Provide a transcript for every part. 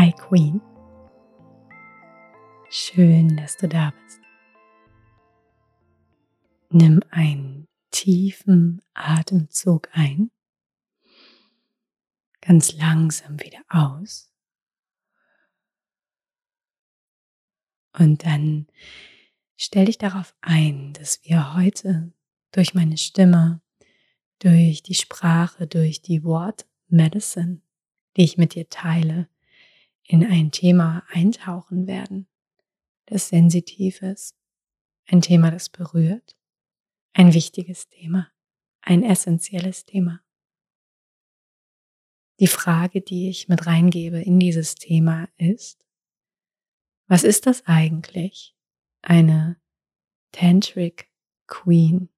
Hi Queen. Schön, dass du da bist. Nimm einen tiefen Atemzug ein, ganz langsam wieder aus. Und dann stell dich darauf ein, dass wir heute durch meine Stimme, durch die Sprache, durch die Wort Medicine, die ich mit dir teile, in ein Thema eintauchen werden, das sensitiv ist, ein Thema, das berührt, ein wichtiges Thema, ein essentielles Thema. Die Frage, die ich mit reingebe in dieses Thema ist, was ist das eigentlich, eine Tantric Queen?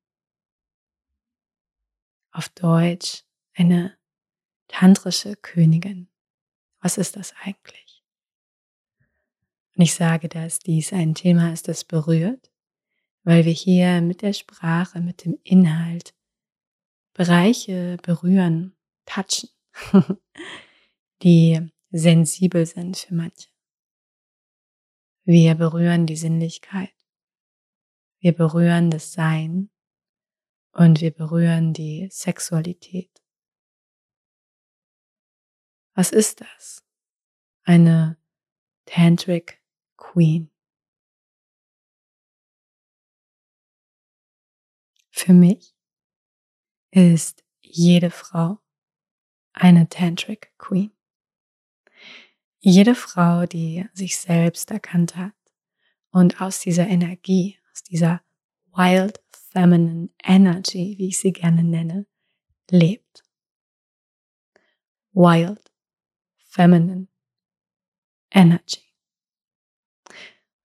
Auf Deutsch eine tantrische Königin. Was ist das eigentlich? Und ich sage, dass dies ein Thema ist, das berührt, weil wir hier mit der Sprache, mit dem Inhalt Bereiche berühren, touchen, die sensibel sind für manche. Wir berühren die Sinnlichkeit. Wir berühren das Sein und wir berühren die Sexualität. Was ist das? Eine Tantric Queen. Für mich ist jede Frau eine Tantric Queen. Jede Frau, die sich selbst erkannt hat und aus dieser Energie, aus dieser Wild Feminine Energy, wie ich sie gerne nenne, lebt. Wild Feminine Energy.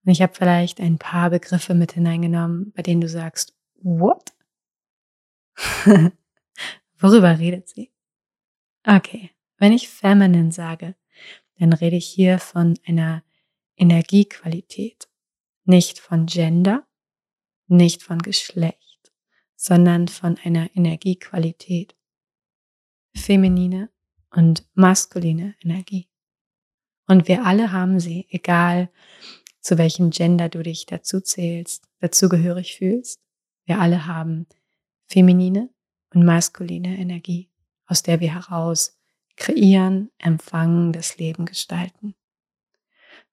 Und ich habe vielleicht ein paar Begriffe mit hineingenommen, bei denen du sagst, what? Worüber redet sie? Okay, wenn ich feminine sage, dann rede ich hier von einer Energiequalität, nicht von Gender, nicht von Geschlecht, sondern von einer Energiequalität. Feminine und maskuline Energie. Und wir alle haben sie, egal zu welchem Gender du dich dazu zählst, dazugehörig fühlst. Wir alle haben feminine und maskuline Energie, aus der wir heraus kreieren, empfangen, das Leben gestalten.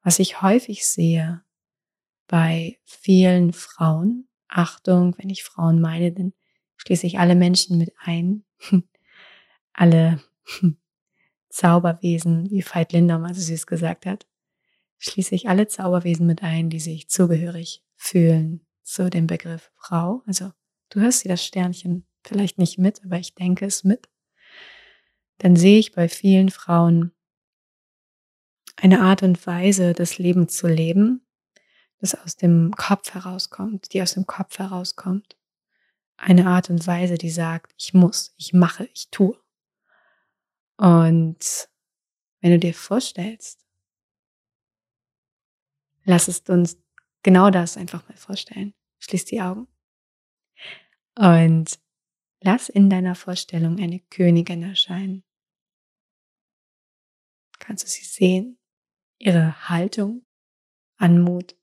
Was ich häufig sehe bei vielen Frauen, Achtung, wenn ich Frauen meine, dann schließe ich alle Menschen mit ein, alle Zauberwesen, wie Veit Lindau also sie es gesagt hat, schließe ich alle Zauberwesen mit ein, die sich zugehörig fühlen zu dem Begriff Frau. Also du hörst dir das Sternchen vielleicht nicht mit, aber ich denke es mit. Dann sehe ich bei vielen Frauen eine Art und Weise, das Leben zu leben, das aus dem Kopf herauskommt, die aus dem Kopf herauskommt. Eine Art und Weise, die sagt, ich muss, ich mache, ich tue. Und wenn du dir vorstellst, lass es uns genau das einfach mal vorstellen. Schließ die Augen. Und lass in deiner Vorstellung eine Königin erscheinen. Kannst du sie sehen? Ihre Haltung, Anmut,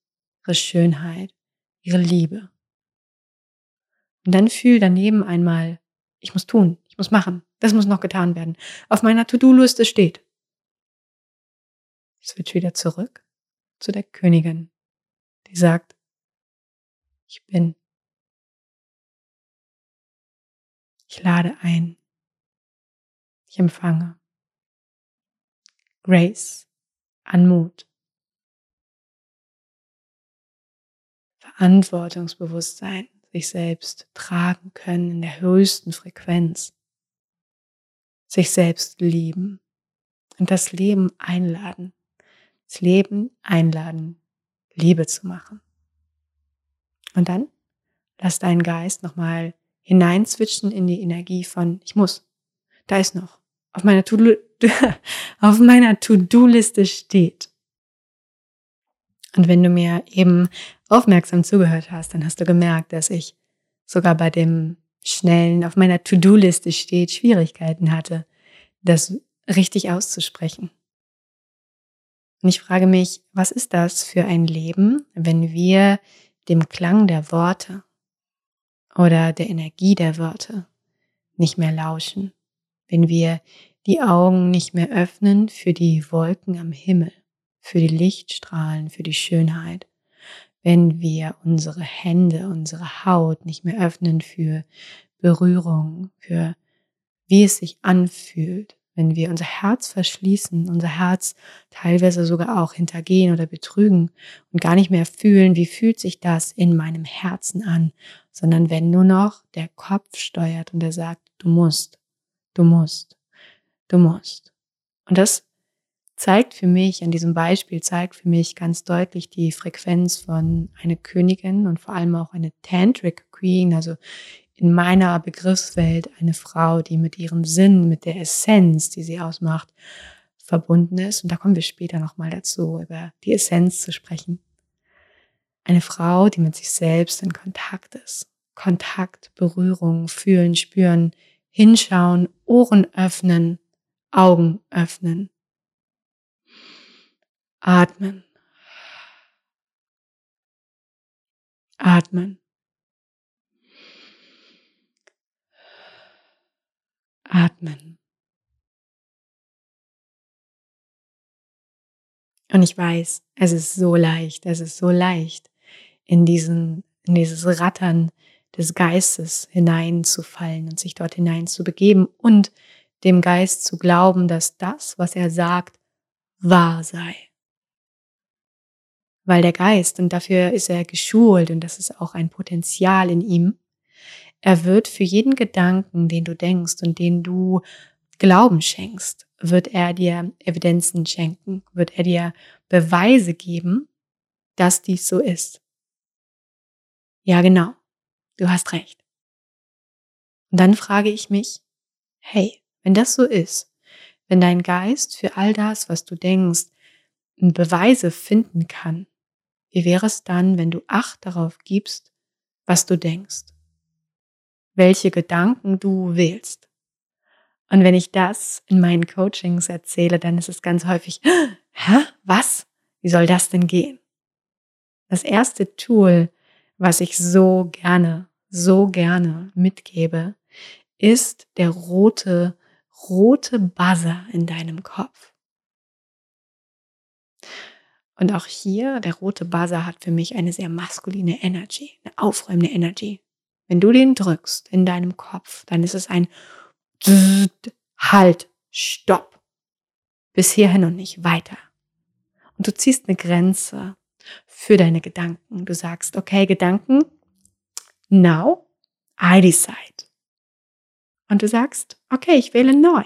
ihre Schönheit, ihre Liebe. Und dann fühl daneben einmal, ich muss tun, ich muss machen, das muss noch getan werden. Auf meiner To-Do-Liste steht. Switch wieder zurück zu der Königin, die sagt, ich bin. Ich lade ein. Ich empfange. Grace, Anmut. Verantwortungsbewusstsein, sich selbst tragen können in der höchsten Frequenz sich selbst lieben und das Leben einladen. Das Leben einladen, Liebe zu machen. Und dann lass deinen Geist nochmal hineinzwitschen in die Energie von ich muss. Da ist noch. Auf meiner To-Do-Liste steht. Und wenn du mir eben aufmerksam zugehört hast, dann hast du gemerkt, dass ich sogar bei dem schnellen, auf meiner To-Do-Liste steht, Schwierigkeiten hatte, das richtig auszusprechen. Und ich frage mich, was ist das für ein Leben, wenn wir dem Klang der Worte oder der Energie der Worte nicht mehr lauschen, wenn wir die Augen nicht mehr öffnen für die Wolken am Himmel, für die Lichtstrahlen, für die Schönheit, wenn wir unsere Hände, unsere Haut nicht mehr öffnen für Berührung, für wie es sich anfühlt, wenn wir unser Herz verschließen, unser Herz teilweise sogar auch hintergehen oder betrügen und gar nicht mehr fühlen, wie fühlt sich das in meinem Herzen an, sondern wenn nur noch der Kopf steuert und er sagt, du musst, du musst, du musst. Und das zeigt für mich, an diesem Beispiel zeigt für mich ganz deutlich die Frequenz von einer Königin und vor allem auch eine Tantric Queen, also in meiner Begriffswelt eine Frau, die mit ihrem Sinn, mit der Essenz, die sie ausmacht, verbunden ist. Und da kommen wir später nochmal dazu, über die Essenz zu sprechen. Eine Frau, die mit sich selbst in Kontakt ist. Kontakt, Berührung, fühlen, spüren, hinschauen, Ohren öffnen, Augen öffnen. Atmen. Atmen. Atmen. Und ich weiß, es ist so leicht, es ist so leicht, in diesen, in dieses Rattern des Geistes hineinzufallen und sich dort hinein zu begeben und dem Geist zu glauben, dass das, was er sagt, wahr sei. Weil der Geist, und dafür ist er geschult und das ist auch ein Potenzial in ihm, er wird für jeden Gedanken, den du denkst und den du Glauben schenkst, wird er dir Evidenzen schenken, wird er dir Beweise geben, dass dies so ist. Ja, genau. Du hast recht. Und dann frage ich mich, hey, wenn das so ist, wenn dein Geist für all das, was du denkst, Beweise finden kann, wie wäre es dann, wenn du Acht darauf gibst, was du denkst? Welche Gedanken du wählst. Und wenn ich das in meinen Coachings erzähle, dann ist es ganz häufig, hä, was? Wie soll das denn gehen? Das erste Tool, was ich so gerne, so gerne mitgebe, ist der rote, rote Buzzer in deinem Kopf. Und auch hier, der rote Buzzer hat für mich eine sehr maskuline Energy, eine aufräumende Energy. Wenn du den drückst in deinem Kopf, dann ist es ein Halt, Stopp. Bis hierhin und nicht weiter. Und du ziehst eine Grenze für deine Gedanken. Du sagst, okay, Gedanken, now I decide. Und du sagst, okay, ich wähle neu.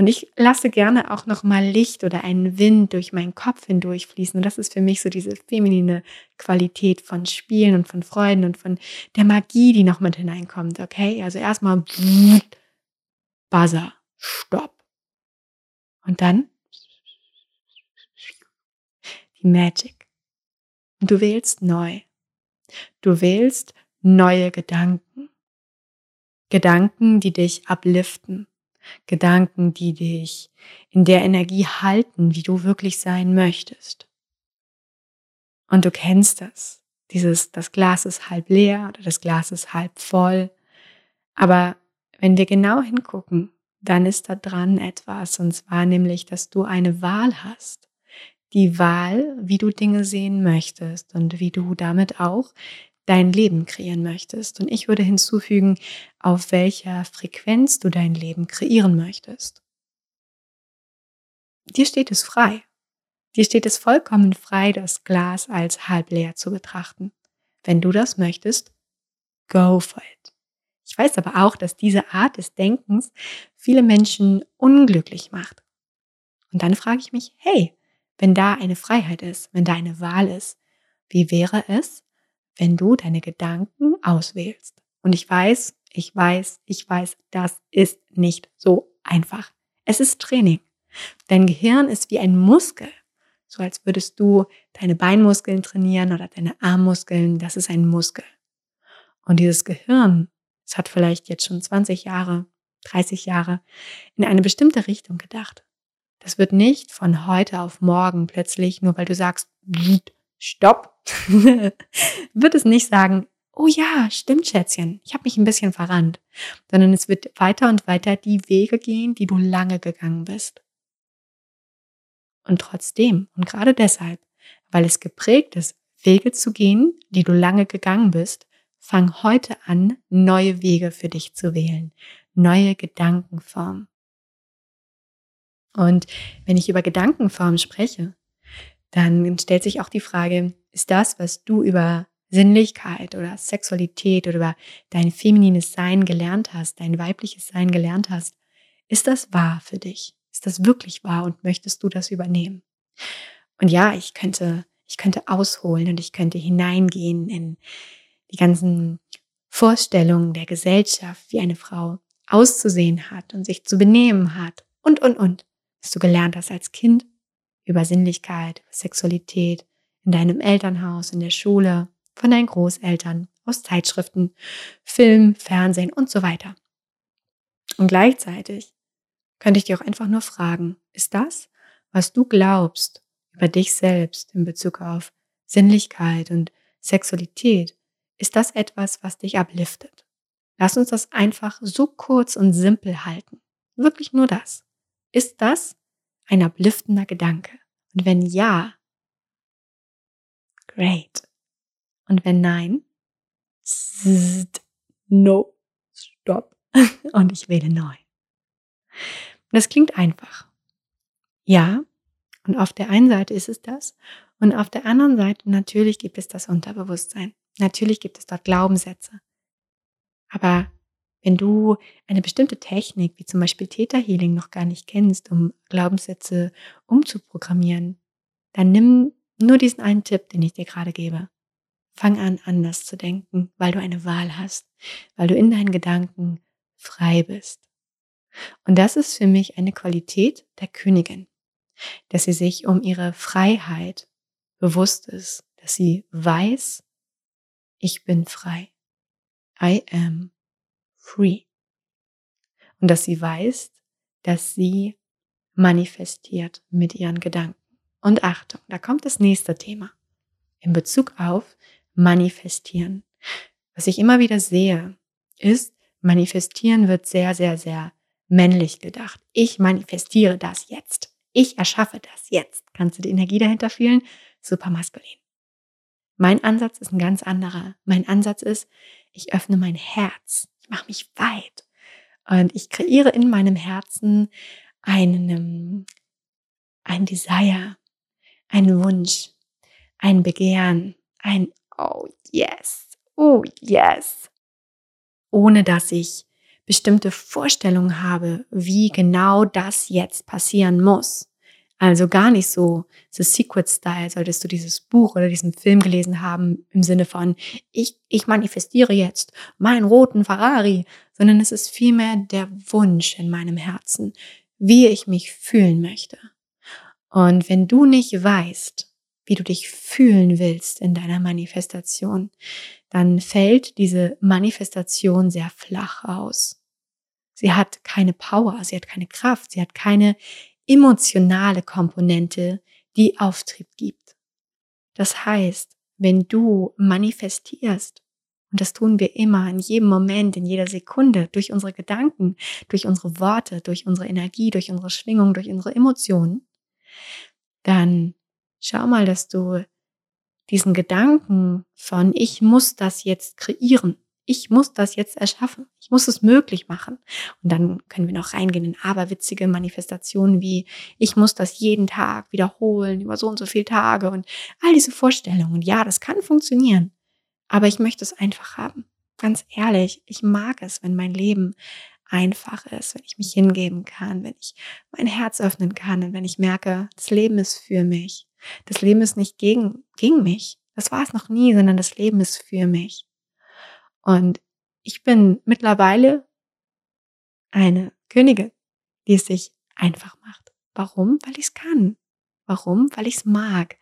Und ich lasse gerne auch noch mal Licht oder einen Wind durch meinen Kopf hindurchfließen. Und das ist für mich so diese feminine Qualität von Spielen und von Freuden und von der Magie, die noch mit hineinkommt. Okay, also erstmal Buzzer, Stopp. Und dann die Magic. Und du wählst neu. Du wählst neue Gedanken. Gedanken, die dich upliften Gedanken, die dich in der Energie halten, wie du wirklich sein möchtest. Und du kennst das. Dieses, das Glas ist halb leer oder das Glas ist halb voll. Aber wenn wir genau hingucken, dann ist da dran etwas, und zwar nämlich, dass du eine Wahl hast. Die Wahl, wie du Dinge sehen möchtest und wie du damit auch dein Leben kreieren möchtest. Und ich würde hinzufügen, auf welcher Frequenz du dein Leben kreieren möchtest. Dir steht es frei. Dir steht es vollkommen frei, das Glas als halb leer zu betrachten. Wenn du das möchtest, go for it. Ich weiß aber auch, dass diese Art des Denkens viele Menschen unglücklich macht. Und dann frage ich mich, hey, wenn da eine Freiheit ist, wenn da eine Wahl ist, wie wäre es, wenn du deine Gedanken auswählst. Und ich weiß, ich weiß, ich weiß, das ist nicht so einfach. Es ist Training. Dein Gehirn ist wie ein Muskel. So als würdest du deine Beinmuskeln trainieren oder deine Armmuskeln. Das ist ein Muskel. Und dieses Gehirn, es hat vielleicht jetzt schon 20 Jahre, 30 Jahre in eine bestimmte Richtung gedacht. Das wird nicht von heute auf morgen plötzlich, nur weil du sagst, stopp, wird es nicht sagen, oh ja, stimmt, Schätzchen, ich habe mich ein bisschen verrannt, sondern es wird weiter und weiter die Wege gehen, die du lange gegangen bist. Und trotzdem, und gerade deshalb, weil es geprägt ist, Wege zu gehen, die du lange gegangen bist, fang heute an, neue Wege für dich zu wählen, neue Gedankenformen. Und wenn ich über Gedankenformen spreche, dann stellt sich auch die Frage, ist das, was du über Sinnlichkeit oder Sexualität oder über dein feminines Sein gelernt hast, dein weibliches Sein gelernt hast, ist das wahr für dich? Ist das wirklich wahr und möchtest du das übernehmen? Und ja, ich könnte, ich könnte ausholen und ich könnte hineingehen in die ganzen Vorstellungen der Gesellschaft, wie eine Frau auszusehen hat und sich zu benehmen hat und, und, und, was du gelernt hast als Kind über Sinnlichkeit, Sexualität, in deinem Elternhaus, in der Schule, von deinen Großeltern, aus Zeitschriften, Film, Fernsehen und so weiter. Und gleichzeitig könnte ich dir auch einfach nur fragen, ist das, was du glaubst über dich selbst in Bezug auf Sinnlichkeit und Sexualität, ist das etwas, was dich abliftet? Lass uns das einfach so kurz und simpel halten. Wirklich nur das. Ist das ein abliftender Gedanke? Und wenn ja, great. Und wenn nein, no, stop. Und ich wähle neu. Das klingt einfach. Ja, und auf der einen Seite ist es das. Und auf der anderen Seite natürlich gibt es das Unterbewusstsein. Natürlich gibt es dort Glaubenssätze. Aber wenn du eine bestimmte Technik, wie zum Beispiel Theta Healing, noch gar nicht kennst, um Glaubenssätze umzuprogrammieren, dann nimm nur diesen einen Tipp, den ich dir gerade gebe. Fang an, anders zu denken, weil du eine Wahl hast, weil du in deinen Gedanken frei bist. Und das ist für mich eine Qualität der Königin, dass sie sich um ihre Freiheit bewusst ist, dass sie weiß, ich bin frei. I am free. Und dass sie weiß, dass sie manifestiert mit ihren Gedanken. Und Achtung, da kommt das nächste Thema. In Bezug auf manifestieren. Was ich immer wieder sehe, ist, manifestieren wird sehr, sehr, sehr männlich gedacht. Ich manifestiere das jetzt. Ich erschaffe das jetzt. Kannst du die Energie dahinter fühlen? Super maskulin. Mein Ansatz ist ein ganz anderer. Mein Ansatz ist, ich öffne mein Herz. Ich mache mich weit. Und ich kreiere in meinem Herzen einen, ein Desire, einen Wunsch, ein Begehren, ein oh yes, oh yes, ohne dass ich bestimmte Vorstellungen habe, wie genau das jetzt passieren muss. Also gar nicht so The Secret Style, solltest du dieses Buch oder diesen Film gelesen haben im Sinne von ich, ich manifestiere jetzt meinen roten Ferrari, sondern es ist vielmehr der Wunsch in meinem Herzen, wie ich mich fühlen möchte. Und wenn du nicht weißt, wie du dich fühlen willst in deiner Manifestation, dann fällt diese Manifestation sehr flach aus. Sie hat keine Power, sie hat keine Kraft, sie hat keine emotionale Komponente, die Auftrieb gibt. Das heißt, wenn du manifestierst, und das tun wir immer, in jedem Moment, in jeder Sekunde, durch unsere Gedanken, durch unsere Worte, durch unsere Energie, durch unsere Schwingung, durch unsere Emotionen, dann Schau mal, dass du diesen Gedanken von ich muss das jetzt kreieren, ich muss das jetzt erschaffen, ich muss es möglich machen. Und dann können wir noch reingehen in aberwitzige Manifestationen wie ich muss das jeden Tag wiederholen über so und so viele Tage und all diese Vorstellungen. Ja, das kann funktionieren, aber ich möchte es einfach haben. Ganz ehrlich, ich mag es, wenn mein Leben einfach ist, wenn ich mich hingeben kann, wenn ich mein Herz öffnen kann und wenn ich merke, das Leben ist für mich. Das Leben ist nicht gegen, gegen mich. Das war es noch nie, sondern das Leben ist für mich. Und ich bin mittlerweile eine Königin, die es sich einfach macht. Warum? Weil ich es kann. Warum? Weil ich es mag.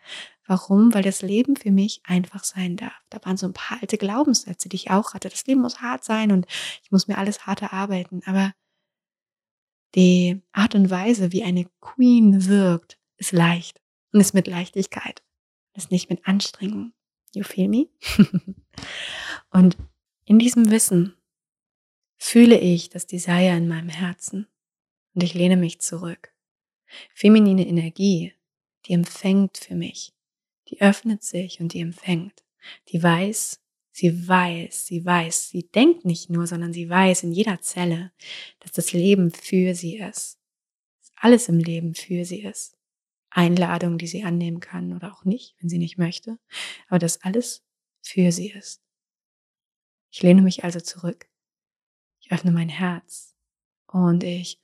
Warum? Weil das Leben für mich einfach sein darf. Da waren so ein paar alte Glaubenssätze, die ich auch hatte. Das Leben muss hart sein und ich muss mir alles hart erarbeiten. Aber Die Art und Weise, wie eine Queen wirkt, ist leicht und ist mit Leichtigkeit. Ist nicht mit Anstrengung. You feel me? und in diesem Wissen fühle ich das Desire in meinem Herzen und ich lehne mich zurück. Feminine Energie, die empfängt für mich, die öffnet sich und die empfängt, die weiß, sie weiß, sie weiß, sie denkt nicht nur, sondern sie weiß in jeder Zelle, dass das Leben für sie ist, dass alles im Leben für sie ist. Einladung, die sie annehmen kann oder auch nicht, wenn sie nicht möchte, aber dass alles für sie ist. Ich lehne mich also zurück. Ich öffne mein Herz und ich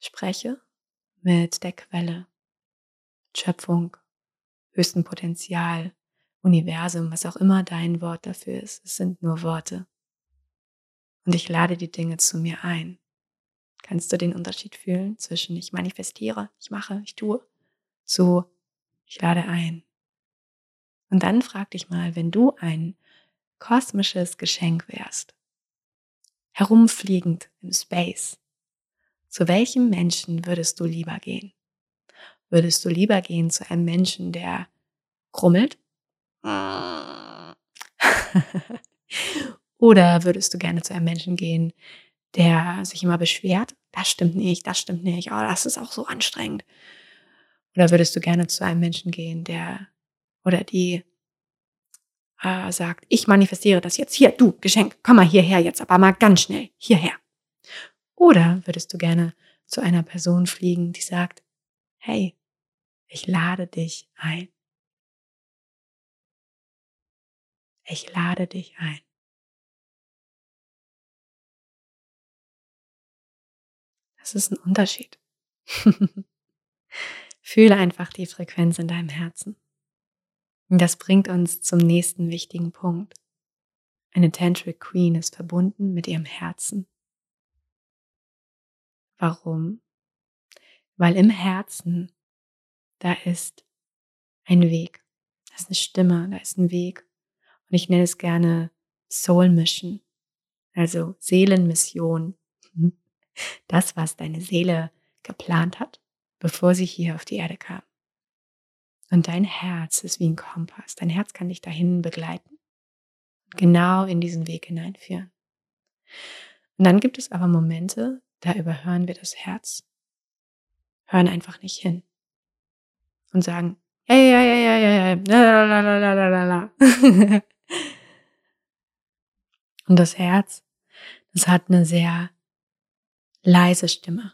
spreche mit der Quelle, Schöpfung, höchsten Potenzial, Universum, was auch immer dein Wort dafür ist. Es sind nur Worte. Und ich lade die Dinge zu mir ein. Kannst du den Unterschied fühlen zwischen ich manifestiere, ich mache, ich tue, zu ich lade ein. Und dann frag dich mal, wenn du ein kosmisches Geschenk wärst, herumfliegend im Space, zu welchem Menschen würdest du lieber gehen? Würdest du lieber gehen zu einem Menschen, der krummelt? Oder würdest du gerne zu einem Menschen gehen, der sich immer beschwert? Das stimmt nicht, das stimmt nicht, oh, das ist auch so anstrengend. Oder würdest du gerne zu einem Menschen gehen, der oder die äh, sagt, ich manifestiere das jetzt hier, du, Geschenk, komm mal hierher jetzt, aber mal ganz schnell, hierher. Oder würdest du gerne zu einer Person fliegen, die sagt, hey, ich lade dich ein. Ich lade dich ein. Das ist ein Unterschied. Fühle einfach die Frequenz in deinem Herzen. Und das bringt uns zum nächsten wichtigen Punkt. Eine Tantric Queen ist verbunden mit ihrem Herzen. Warum? Weil im Herzen, da ist ein Weg, da ist eine Stimme, da ist ein Weg. Und ich nenne es gerne Soul Mission, also Seelenmission. Das, was deine Seele geplant hat, bevor sie hier auf die Erde kam. Und dein Herz ist wie ein Kompass. Dein Herz kann dich dahin begleiten, genau in diesen Weg hineinführen. Und dann gibt es aber Momente, da überhören wir das Herz, hören einfach nicht hin und sagen, ja, ja, ja, ja, ja, ja, la. Und das Herz, das hat eine sehr leise Stimme.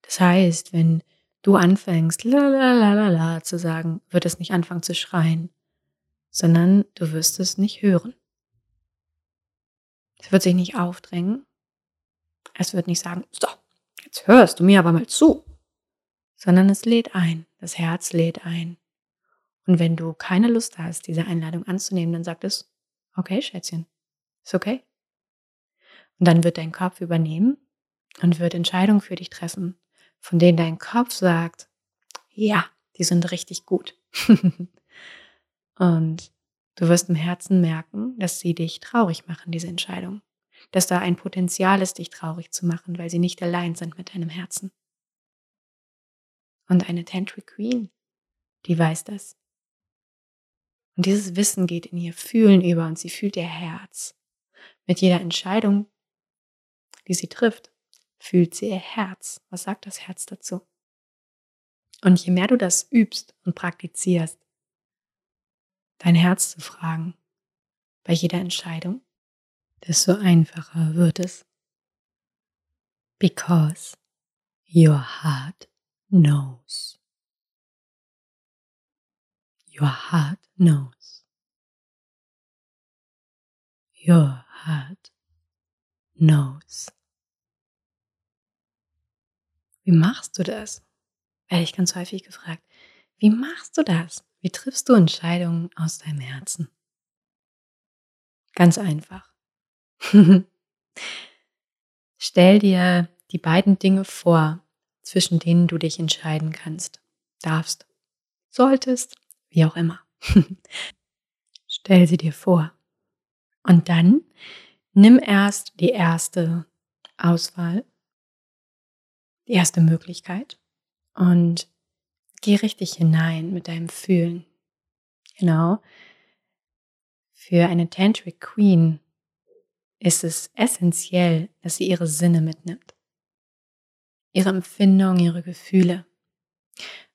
Das heißt, wenn du anfängst, la, la, la, la, la zu sagen, wird es nicht anfangen zu schreien, sondern du wirst es nicht hören. Es wird sich nicht aufdrängen, es wird nicht sagen, so, jetzt hörst du mir aber mal zu, sondern es lädt ein, das Herz lädt ein. Und wenn du keine Lust hast, diese Einladung anzunehmen, dann sagt es, okay, Schätzchen, ist okay. Und dann wird dein Kopf übernehmen und wird Entscheidungen für dich treffen, von denen dein Kopf sagt, ja, die sind richtig gut. und du wirst im Herzen merken, dass sie dich traurig machen, diese Entscheidung dass da ein Potenzial ist, dich traurig zu machen, weil sie nicht allein sind mit deinem Herzen. Und eine Tantric Queen, die weiß das. Und dieses Wissen geht in ihr Fühlen über und sie fühlt ihr Herz. Mit jeder Entscheidung, die sie trifft, fühlt sie ihr Herz. Was sagt das Herz dazu? Und je mehr du das übst und praktizierst, dein Herz zu fragen, bei jeder Entscheidung, desto einfacher wird es. Because your heart knows. Your heart knows. Your heart knows. Wie machst du das? Werde ich ganz häufig gefragt. Wie machst du das? Wie triffst du Entscheidungen aus deinem Herzen? Ganz einfach. Stell dir die beiden Dinge vor, zwischen denen du dich entscheiden kannst, darfst, solltest, wie auch immer. Stell sie dir vor. Und dann nimm erst die erste Auswahl die erste Möglichkeit. Und geh richtig hinein mit deinem Fühlen. Genau. Für eine Tantric Queen ist es essentiell, dass sie ihre Sinne mitnimmt. Ihre Empfindungen, ihre Gefühle.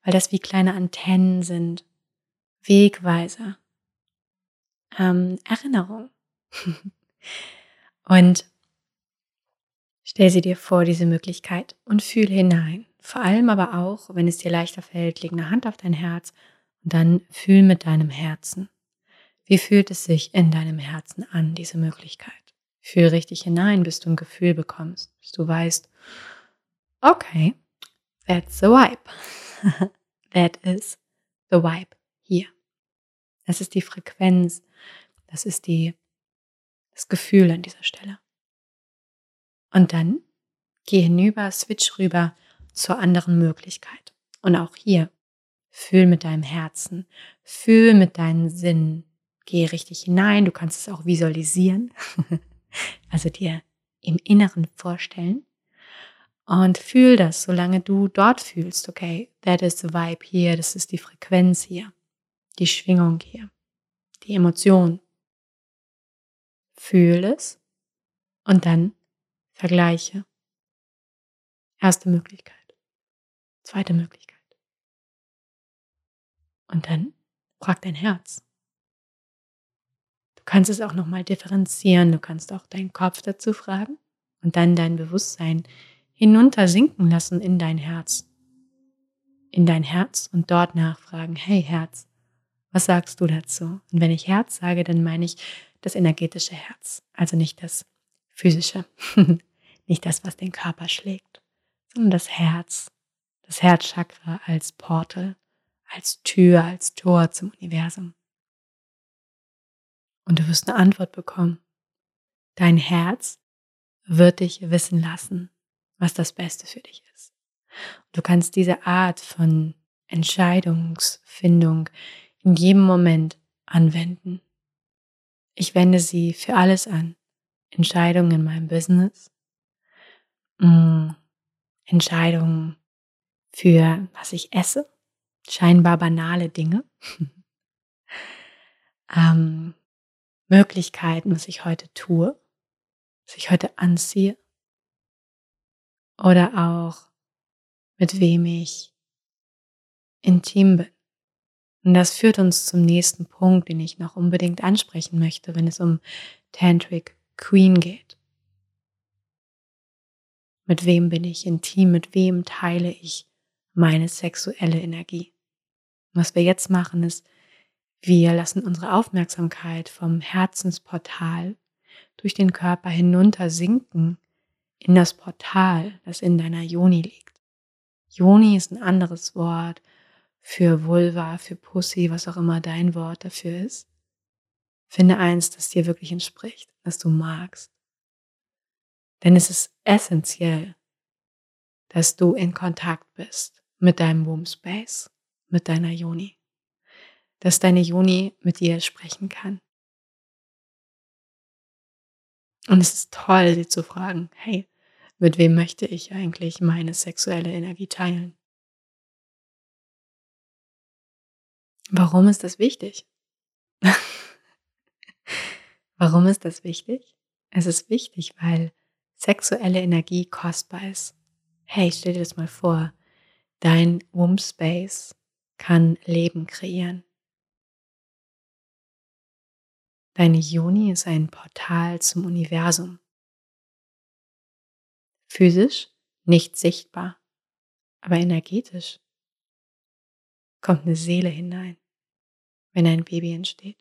Weil das wie kleine Antennen sind. Wegweiser. Ähm, Erinnerung. und stell sie dir vor, diese Möglichkeit, und fühl hinein. Vor allem aber auch, wenn es dir leichter fällt, leg eine Hand auf dein Herz und dann fühl mit deinem Herzen. Wie fühlt es sich in deinem Herzen an, diese Möglichkeit? Fühl richtig hinein, bis du ein Gefühl bekommst, bis du weißt, okay, that's the vibe. That is the vibe hier. Das ist die Frequenz, das ist die, das Gefühl an dieser Stelle. Und dann geh hinüber, switch rüber zur anderen Möglichkeit. Und auch hier, fühl mit deinem Herzen, fühl mit deinen Sinnen, geh richtig hinein, du kannst es auch visualisieren. also dir im Inneren vorstellen. Und fühl das, solange du dort fühlst, okay, that is the vibe hier, das ist die Frequenz hier, die Schwingung hier, die Emotion. Fühl es und dann vergleiche. Erste Möglichkeit. Zweite Möglichkeit. Und dann frag dein Herz. Du kannst es auch nochmal differenzieren. Du kannst auch deinen Kopf dazu fragen und dann dein Bewusstsein hinunter sinken lassen in dein Herz. In dein Herz und dort nachfragen, hey Herz, was sagst du dazu? Und wenn ich Herz sage, dann meine ich das energetische Herz, also nicht das physische, nicht das, was den Körper schlägt, sondern das Herz, das Herzchakra als Portal, als Tür, als Tor zum Universum. Und du wirst eine Antwort bekommen. Dein Herz wird dich wissen lassen, was das Beste für dich ist. Du kannst diese Art von Entscheidungsfindung in jedem Moment anwenden. Ich wende sie für alles an. Entscheidungen in meinem Business, mm, Entscheidungen für was ich esse, scheinbar banale Dinge, ähm, Möglichkeiten, was ich heute tue, was ich heute anziehe oder auch mit wem ich intim bin. Und das führt uns zum nächsten Punkt, den ich noch unbedingt ansprechen möchte, wenn es um Tantric Queen geht. Mit wem bin ich intim? Mit wem teile ich meine sexuelle Energie? was wir jetzt machen, ist, wir lassen unsere Aufmerksamkeit vom Herzensportal durch den Körper hinunter sinken in das Portal, das in deiner Yoni liegt. Yoni ist ein anderes Wort für Vulva, für Pussy, was auch immer dein Wort dafür ist. Finde eins, das dir wirklich entspricht, das du magst. Denn es ist essentiell, dass du in Kontakt bist mit deinem Womb Space, mit deiner Yoni. Dass deine Yoni mit dir sprechen kann. Und es ist toll, sie zu fragen, hey, mit wem möchte ich eigentlich meine sexuelle Energie teilen? Warum ist das wichtig? Warum ist das wichtig? Es ist wichtig, weil sexuelle Energie kostbar ist. Hey, stell dir das mal vor. Dein Womb Space kann Leben kreieren. Deine Juni ist ein Portal zum Universum. Physisch nicht sichtbar, aber energetisch kommt eine Seele hinein wenn ein Baby entsteht.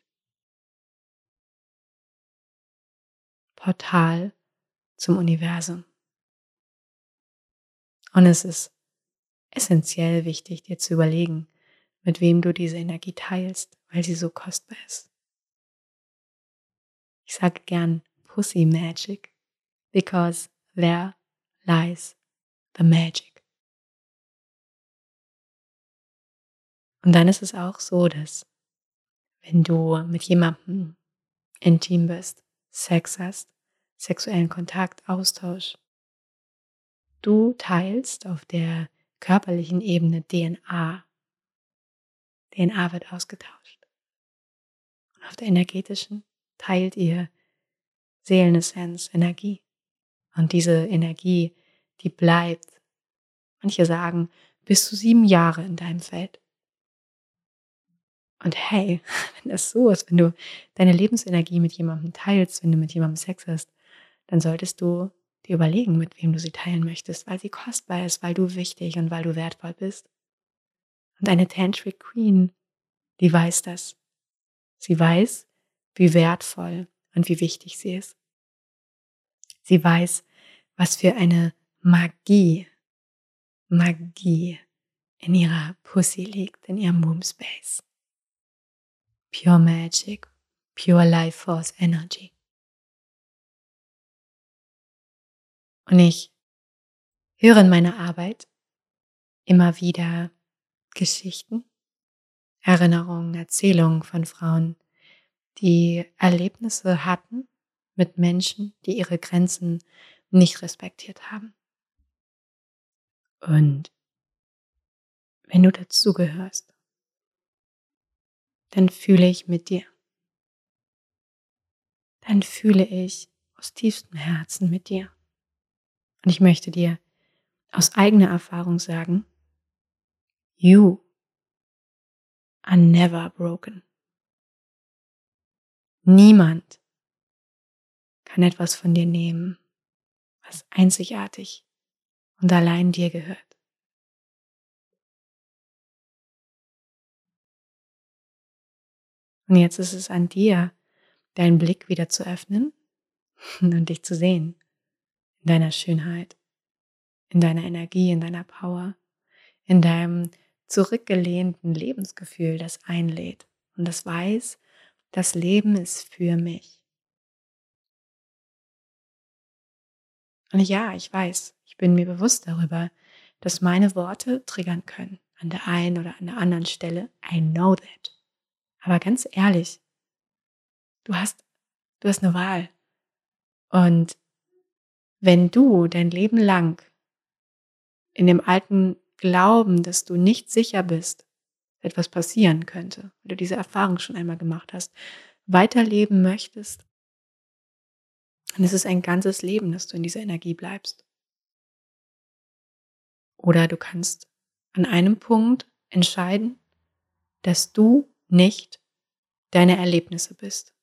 Portal zum Universum. Und es ist essentiell wichtig, dir zu überlegen, mit wem du diese Energie teilst, weil sie so kostbar ist. Ich sage gern Pussy Magic, because there lies the magic. Und dann ist es auch so, dass wenn du mit jemandem intim bist, Sex hast, sexuellen Kontakt, Austausch, du teilst auf der körperlichen Ebene DNA. DNA wird ausgetauscht. Und auf der energetischen teilt ihr Seelenessenz, Energie. Und diese Energie, die bleibt, manche sagen, bis zu sieben Jahre in deinem Feld. Und hey, wenn das so ist, wenn du deine Lebensenergie mit jemandem teilst, wenn du mit jemandem Sex hast, dann solltest du dir überlegen, mit wem du sie teilen möchtest, weil sie kostbar ist, weil du wichtig und weil du wertvoll bist. Und eine Tantric Queen, die weiß das. Sie weiß, wie wertvoll und wie wichtig sie ist. Sie weiß, was für eine Magie, Magie in ihrer Pussy liegt, in ihrem Womb Space. Pure Magic, Pure Life Force Energy. Und ich höre in meiner Arbeit immer wieder Geschichten, Erinnerungen, Erzählungen von Frauen, die Erlebnisse hatten mit Menschen, die ihre Grenzen nicht respektiert haben. Und wenn du dazugehörst, dann fühle ich mit dir. Dann fühle ich aus tiefstem Herzen mit dir. Und ich möchte dir aus eigener Erfahrung sagen, you are never broken. Niemand kann etwas von dir nehmen, was einzigartig und allein dir gehört. Und jetzt ist es an dir, deinen Blick wieder zu öffnen und dich zu sehen in deiner Schönheit, in deiner Energie, in deiner Power, in deinem zurückgelehnten Lebensgefühl, das einlädt und das weiß, das Leben ist für mich. Und ja, ich weiß, ich bin mir bewusst darüber, dass meine Worte triggern können an der einen oder an der anderen Stelle. I know that. Aber ganz ehrlich, du hast, du hast eine Wahl. Und wenn du dein Leben lang in dem alten Glauben, dass du nicht sicher bist, etwas passieren könnte, weil du diese Erfahrung schon einmal gemacht hast, weiterleben möchtest, dann ist es ein ganzes Leben, dass du in dieser Energie bleibst. Oder du kannst an einem Punkt entscheiden, dass du nicht deine Erlebnisse bist,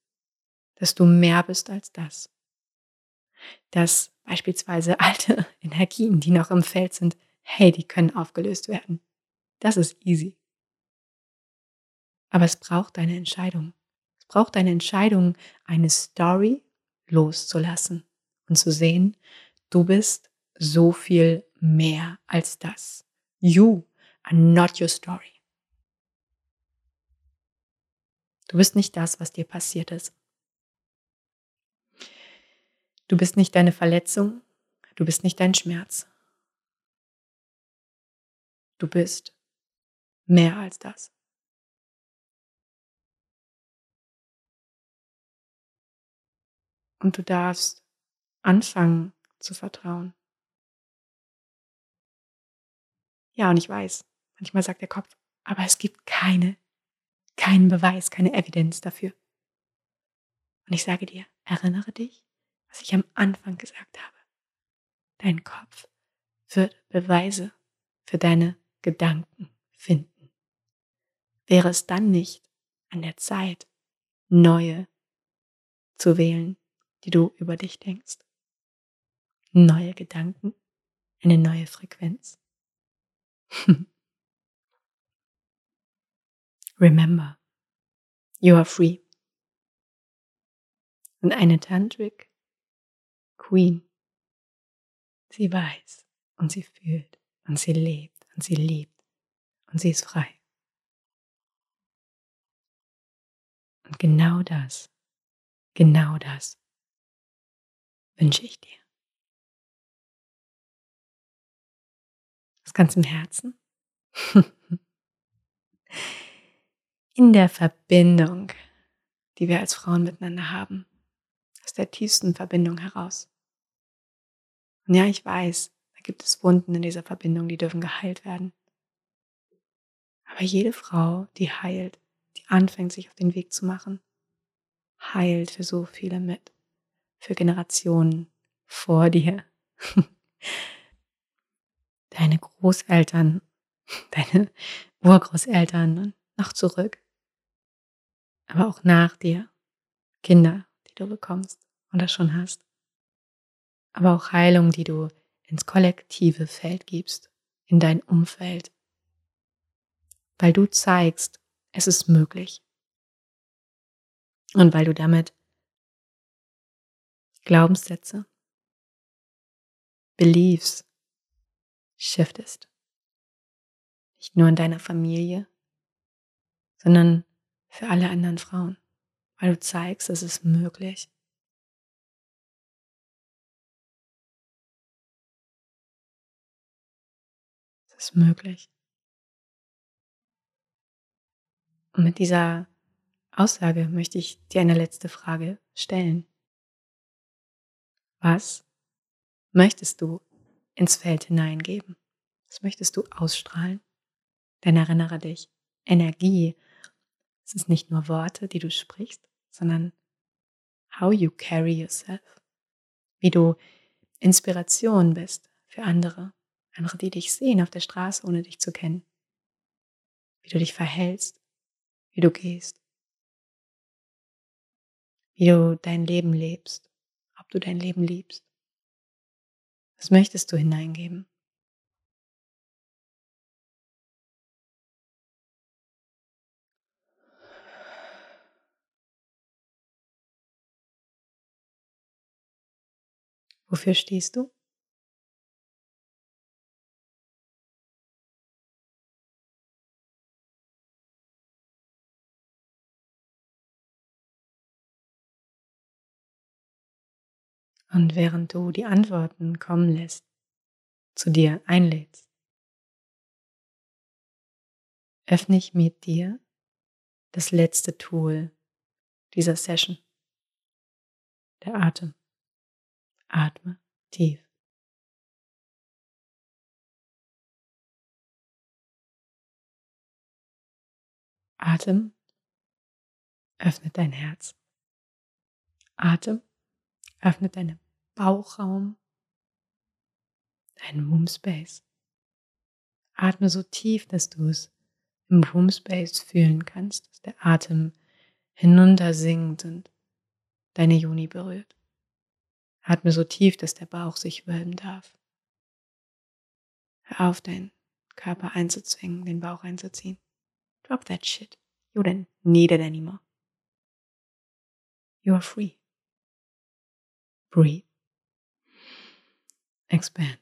dass du mehr bist als das, dass beispielsweise alte Energien, die noch im Feld sind, hey, die können aufgelöst werden. Das ist easy. Aber es braucht deine Entscheidung. Es braucht deine Entscheidung, eine Story loszulassen und zu sehen, du bist so viel mehr als das. You are not your story. Du bist nicht das, was dir passiert ist. Du bist nicht deine Verletzung, du bist nicht dein Schmerz. Du bist mehr als das. Und du darfst anfangen zu vertrauen. Ja, und ich weiß, manchmal sagt der Kopf, aber es gibt keine, keinen Beweis, keine Evidenz dafür. Und ich sage dir, erinnere dich, was ich am Anfang gesagt habe. Dein Kopf wird Beweise für deine Gedanken finden. Wäre es dann nicht an der Zeit, neue zu wählen, die du über dich denkst? Neue Gedanken, eine neue Frequenz. Remember, you are free. Und eine Tantric Queen. Sie weiß und sie fühlt und sie lebt und sie liebt und sie ist frei. Und genau das, genau das wünsche ich dir. Aus ganzem Herzen. In der Verbindung, die wir als Frauen miteinander haben. Aus der tiefsten Verbindung heraus. Und ja, ich weiß, Da gibt es Wunden in dieser Verbindung, die dürfen geheilt werden. Aber jede Frau, die heilt, die anfängt, sich auf den Weg zu machen, heilt für so viele mit, für Generationen vor dir. Deine Großeltern, deine Urgroßeltern und noch zurück. Aber auch nach dir. Kinder, die du bekommst oder schon hast. Aber auch Heilung, die du ins kollektive Feld gibst, in dein Umfeld. Weil du zeigst, es ist möglich. Und weil du damit Glaubenssätze, Beliefs shiftest. Nicht nur in deiner Familie, sondern für alle anderen Frauen, weil du zeigst, es ist möglich. Ist möglich. Und mit dieser Aussage möchte ich dir eine letzte Frage stellen. Was möchtest du ins Feld hineingeben? Was möchtest du ausstrahlen? Denn erinnere dich, Energie, es ist nicht nur Worte, die du sprichst, sondern how you carry yourself. Wie du Inspiration bist für andere, andere, die dich sehen auf der Straße, ohne dich zu kennen. Wie du dich verhältst, wie du gehst, wie du dein Leben lebst, ob du dein Leben liebst. Was möchtest du hineingeben? Wofür stehst du? Und während du die Antworten kommen lässt, zu dir einlädst, öffne ich mit dir das letzte Tool dieser Session, der Atem. Atme tief. Atem öffnet dein Herz. Atem öffnet deinen Bauchraum, deinen Womb Space. Atme so tief, dass du es im Womb Space fühlen kannst, dass der Atem hinunter sinkt und deine Juni berührt. Atme so tief, dass der Bauch sich wölben darf. Hör auf, deinen Körper einzuzwingen, den Bauch einzuziehen. Drop that shit. You don't need it anymore. You are free. Breathe. Expand.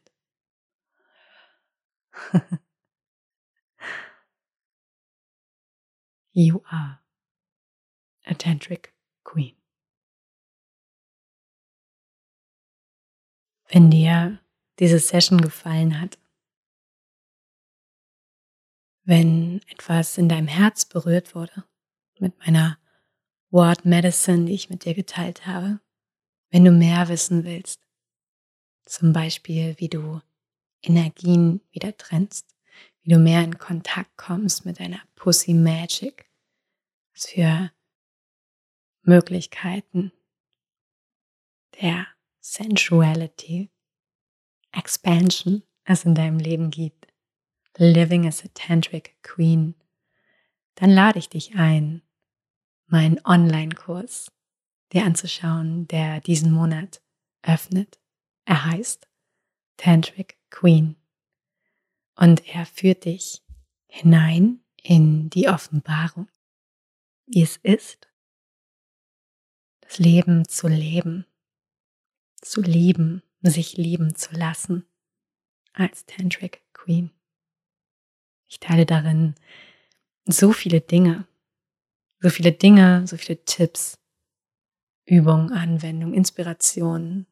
you are a tantric queen. Wenn dir diese Session gefallen hat, wenn etwas in deinem Herz berührt wurde mit meiner Word Medicine, die ich mit dir geteilt habe, wenn du mehr wissen willst, zum Beispiel wie du Energien wieder trennst, wie du mehr in Kontakt kommst mit deiner Pussy Magic, was für Möglichkeiten der Sensuality, Expansion es in deinem Leben gibt, Living as a Tantric Queen, dann lade ich dich ein, meinen Online-Kurs dir anzuschauen, der diesen Monat öffnet. Er heißt Tantric Queen und er führt dich hinein in die Offenbarung, wie es ist, das Leben zu leben zu lieben, sich lieben zu lassen als Tantric Queen. Ich teile darin so viele Dinge, so viele Dinge, so viele Tipps, Übungen, Anwendungen, Inspirationen.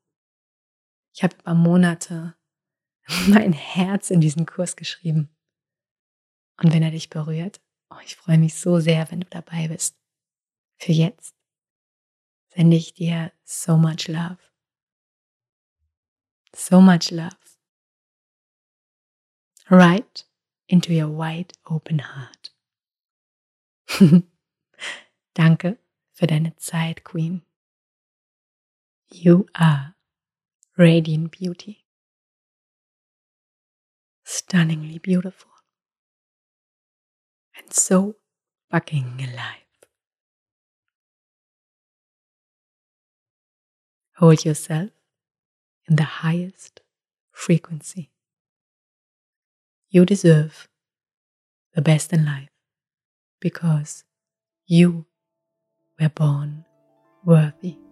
Ich habe über Monate mein Herz in diesen Kurs geschrieben. Und wenn er dich berührt, oh, ich freue mich so sehr, wenn du dabei bist. Für jetzt sende ich dir so much love. So much love. right into your wide open heart. Danke für deine Zeit, Queen. You are radiant beauty. Stunningly beautiful. And so fucking alive. Hold yourself in the highest frequency. You deserve the best in life because you were born worthy.